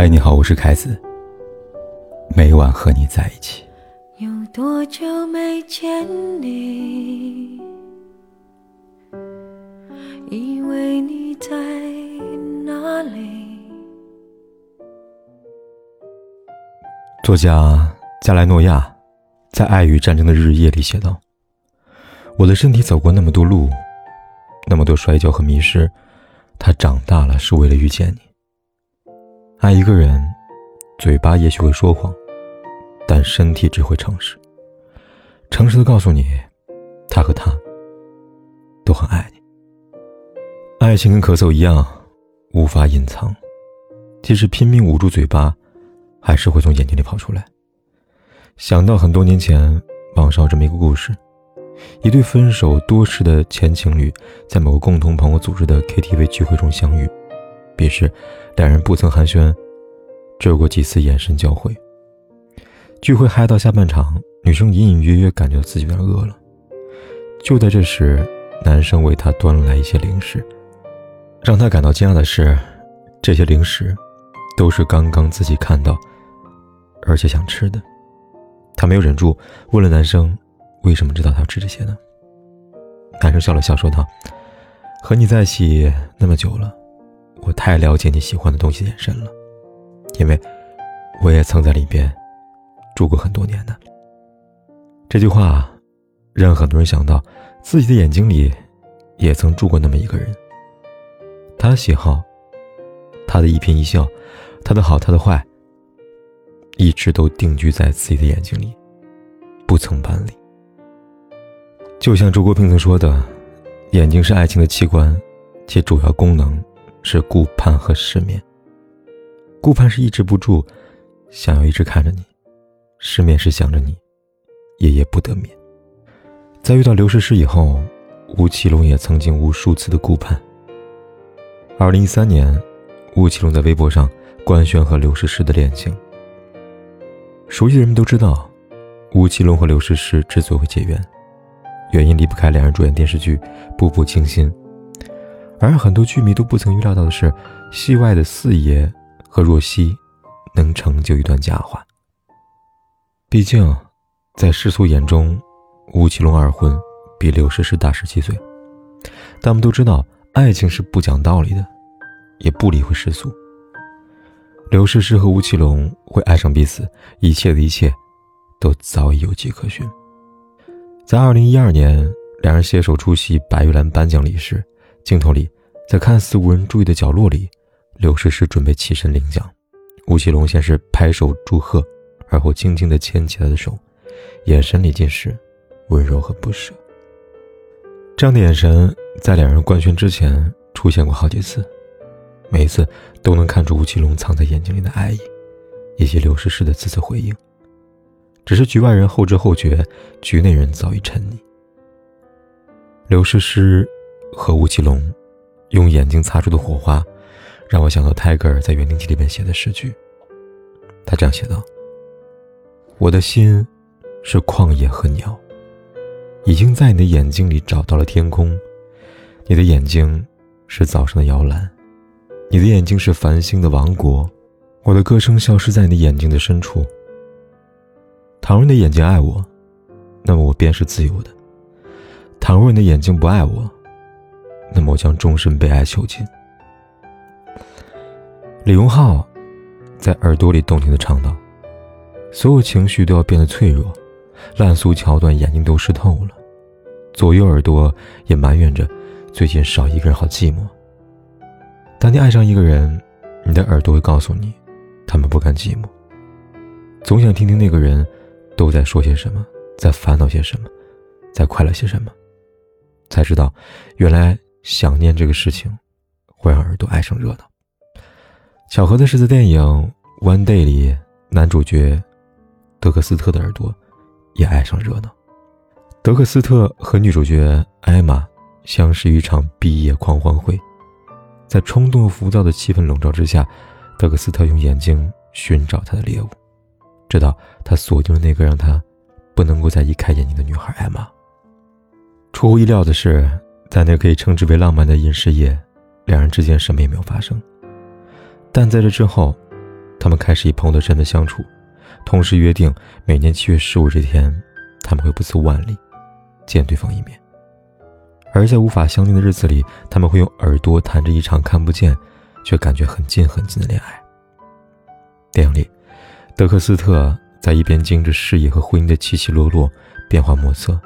嗨，你好，我是凯子。每晚和你在一起。有多久没见你？以为你在哪里？作家加莱诺亚在《爱与战争的日夜》里写道：“我的身体走过那么多路，那么多摔跤和迷失，它长大了是为了遇见你。”爱一个人，嘴巴也许会说谎，但身体只会诚实。诚实的告诉你，他和他都很爱你。爱情跟咳嗽一样，无法隐藏，即使拼命捂住嘴巴，还是会从眼睛里跑出来。想到很多年前，网上这么一个故事：一对分手多时的前情侣，在某个共同朋友组织的 KTV 聚会中相遇。彼时，两人不曾寒暄，只有过几次眼神交汇。聚会嗨到下半场，女生隐隐约约感觉到自己有点饿了。就在这时，男生为她端来一些零食。让她感到惊讶的是，这些零食都是刚刚自己看到，而且想吃的。她没有忍住，问了男生：“为什么知道他要吃这些呢？”男生笑了笑，说道：“和你在一起那么久了。”我太了解你喜欢的东西眼神了，因为我也曾在里边住过很多年呢。这句话让很多人想到自己的眼睛里也曾住过那么一个人。他的喜好，他的一颦一笑，他的好，他的坏，一直都定居在自己的眼睛里，不曾搬离。就像周国平曾说的：“眼睛是爱情的器官，其主要功能。”是顾盼和失眠。顾盼是抑制不住，想要一直看着你；失眠是想着你，夜夜不得眠。在遇到刘诗诗以后，吴奇隆也曾经无数次的顾盼。二零一三年，吴奇隆在微博上官宣和刘诗诗的恋情。熟悉的人们都知道，吴奇隆和刘诗诗之所以会结缘，原因离不开两人主演电视剧《步步惊心》。而很多剧迷都不曾预料到的是，戏外的四爷和若曦能成就一段佳话。毕竟，在世俗眼中，吴奇隆二婚比刘诗诗大十七岁。但我们都知道，爱情是不讲道理的，也不理会世俗。刘诗诗和吴奇隆会爱上彼此，一切的一切都早已有迹可循。在二零一二年，两人携手出席白玉兰颁奖礼时。镜头里，在看似无人注意的角落里，刘诗诗准备起身领奖。吴奇隆先是拍手祝贺，而后轻轻地牵起她的手，眼神里尽是温柔和不舍。这样的眼神在两人官宣之前出现过好几次，每一次都能看出吴奇隆藏在眼睛里的爱意，以及刘诗诗的此次回应。只是局外人后知后觉，局内人早已沉溺。刘诗诗。和吴奇隆用眼睛擦出的火花，让我想到泰戈尔在《园丁记》里面写的诗句。他这样写道：“我的心是旷野和鸟，已经在你的眼睛里找到了天空。你的眼睛是早上的摇篮，你的眼睛是繁星的王国。我的歌声消失在你的眼睛的深处。倘若你的眼睛爱我，那么我便是自由的；倘若你的眼睛不爱我，那么我将终身被爱囚禁。李荣浩在耳朵里动听的唱道：“所有情绪都要变得脆弱，烂俗桥段眼睛都湿透了，左右耳朵也埋怨着最近少一个人好寂寞。当你爱上一个人，你的耳朵会告诉你，他们不甘寂寞，总想听听那个人都在说些什么，在烦恼些什么，在快乐些什么，才知道原来。”想念这个事情，会让耳朵爱上热闹。巧合的是，在电影《One Day》里，男主角德克斯特的耳朵也爱上热闹。德克斯特和女主角艾玛相识于一场毕业狂欢会，在冲动浮躁的气氛笼罩之下，德克斯特用眼睛寻找他的猎物，直到他锁定了那个让他不能够再移开眼睛的女孩艾玛。出乎意料的是。在那可以称之为浪漫的饮食夜，两人之间什么也没有发生。但在这之后，他们开始以朋友的身份相处，同时约定每年七月十五这天，他们会不辞万里见对方一面。而在无法相见的日子里，他们会用耳朵谈着一场看不见，却感觉很近很近的恋爱。电影里，德克斯特在一边经着事业和婚姻的起起落落、变化莫测，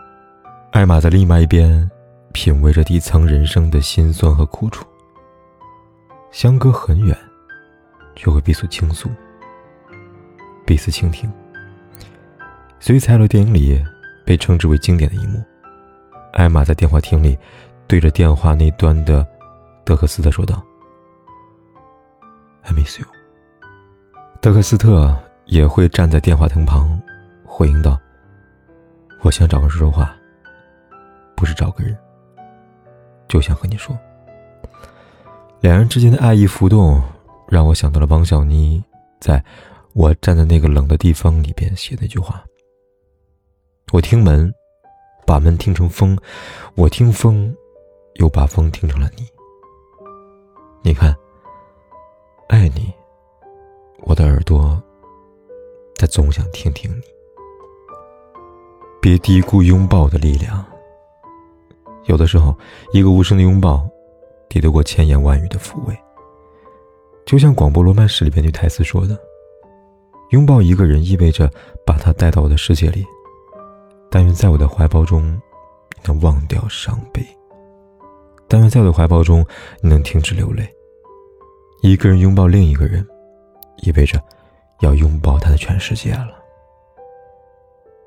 艾玛在另外一边品味着底层人生的辛酸和苦楚。相隔很远，却会彼此倾诉，彼此倾听。所以，才有电影里被称之为经典的一幕。艾玛在电话亭里，对着电话那端的德克斯特说道：“I miss you。”德克斯特也会站在电话亭旁，回应道：“我想找个人说说话，不是找个人，就想和你说。”两人之间的爱意浮动，让我想到了王小妮在《我站在那个冷的地方》里边写的那句话：“我听门。”把门听成风，我听风，又把风听成了你。你看，爱你，我的耳朵，它总想听听你。别低估拥抱的力量。有的时候，一个无声的拥抱，抵得过千言万语的抚慰。就像广播罗曼史里边句台词说的：“拥抱一个人，意味着把他带到我的世界里。”但愿在我的怀抱中，你能忘掉伤悲；但愿在我的怀抱中，你能停止流泪。一个人拥抱另一个人，意味着要拥抱他的全世界了。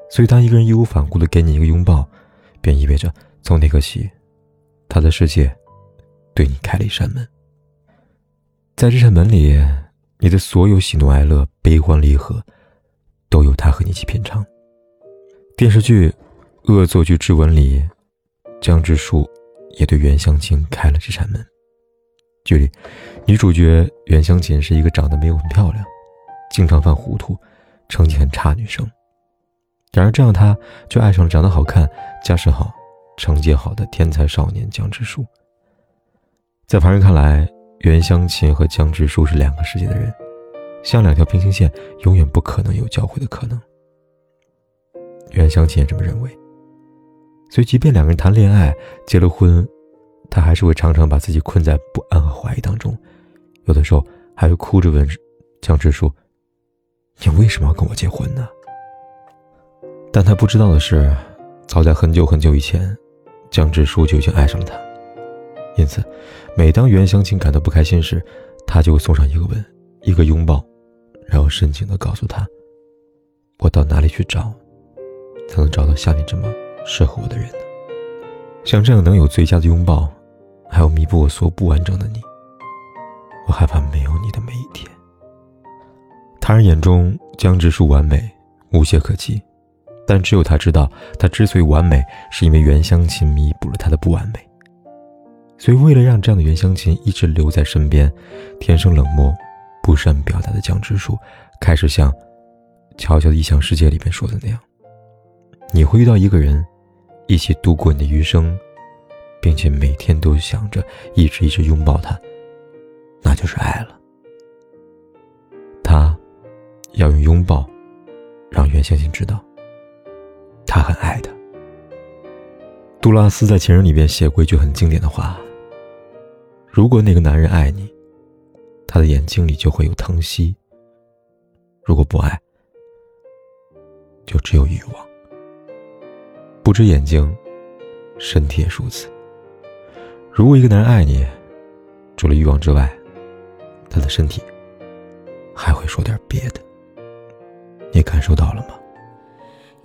所以，当一个人义无反顾的给你一个拥抱，便意味着从那刻起，他的世界对你开了一扇门。在这扇门里，你的所有喜怒哀乐、悲欢离合，都由他和你一起品尝。电视剧《恶作剧之吻》里，江直树也对袁湘琴开了这扇门。剧里，女主角袁湘琴是一个长得没有很漂亮、经常犯糊涂、成绩很差女生。然而，这样她却爱上了长得好看、家世好、成绩好的天才少年江直树。在旁人看来，袁湘琴和江直树是两个世界的人，像两条平行线，永远不可能有交汇的可能。袁湘琴也这么认为，所以即便两个人谈恋爱、结了婚，他还是会常常把自己困在不安和怀疑当中，有的时候还会哭着问江直树：“你为什么要跟我结婚呢？”但他不知道的是，早在很久很久以前，江直树就已经爱上了他。因此，每当袁湘琴感到不开心时，他就会送上一个吻、一个拥抱，然后深情地告诉他：“我到哪里去找？”才能找到像你这么适合我的人呢？像这样能有最佳的拥抱，还有弥补我所不完整的你，我害怕没有你的每一天。他人眼中江直树完美无懈可击，但只有他知道，他之所以完美，是因为袁湘琴弥补了他的不完美。所以，为了让这样的袁湘琴一直留在身边，天生冷漠、不善表达的江直树，开始像《悄悄的异想世界》里面说的那样。你会遇到一个人，一起度过你的余生，并且每天都想着一直一直拥抱他，那就是爱了。他要用拥抱让袁湘琴知道，他很爱他。杜拉斯在《情人》里边写过一句很经典的话：“如果那个男人爱你，他的眼睛里就会有疼惜；如果不爱，就只有欲望。”不止眼睛，身体也如此。如果一个男人爱你，除了欲望之外，他的身体还会说点别的。你感受到了吗？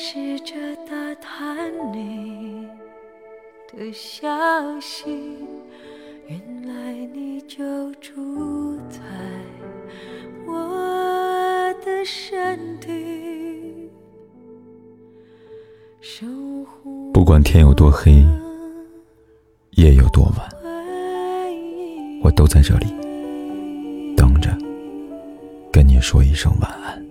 试着打探你的消息。原来你就住在我的身体，不管天有多黑，夜有多晚，我都在这里等着，跟你说一声晚安。